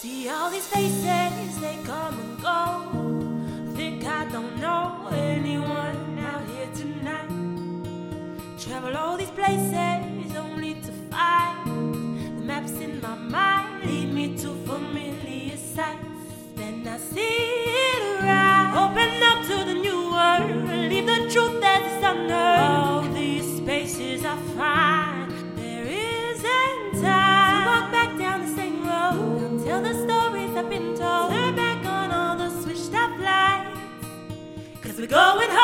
See all these faces, they come and go. Cause we're going home.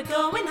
we're going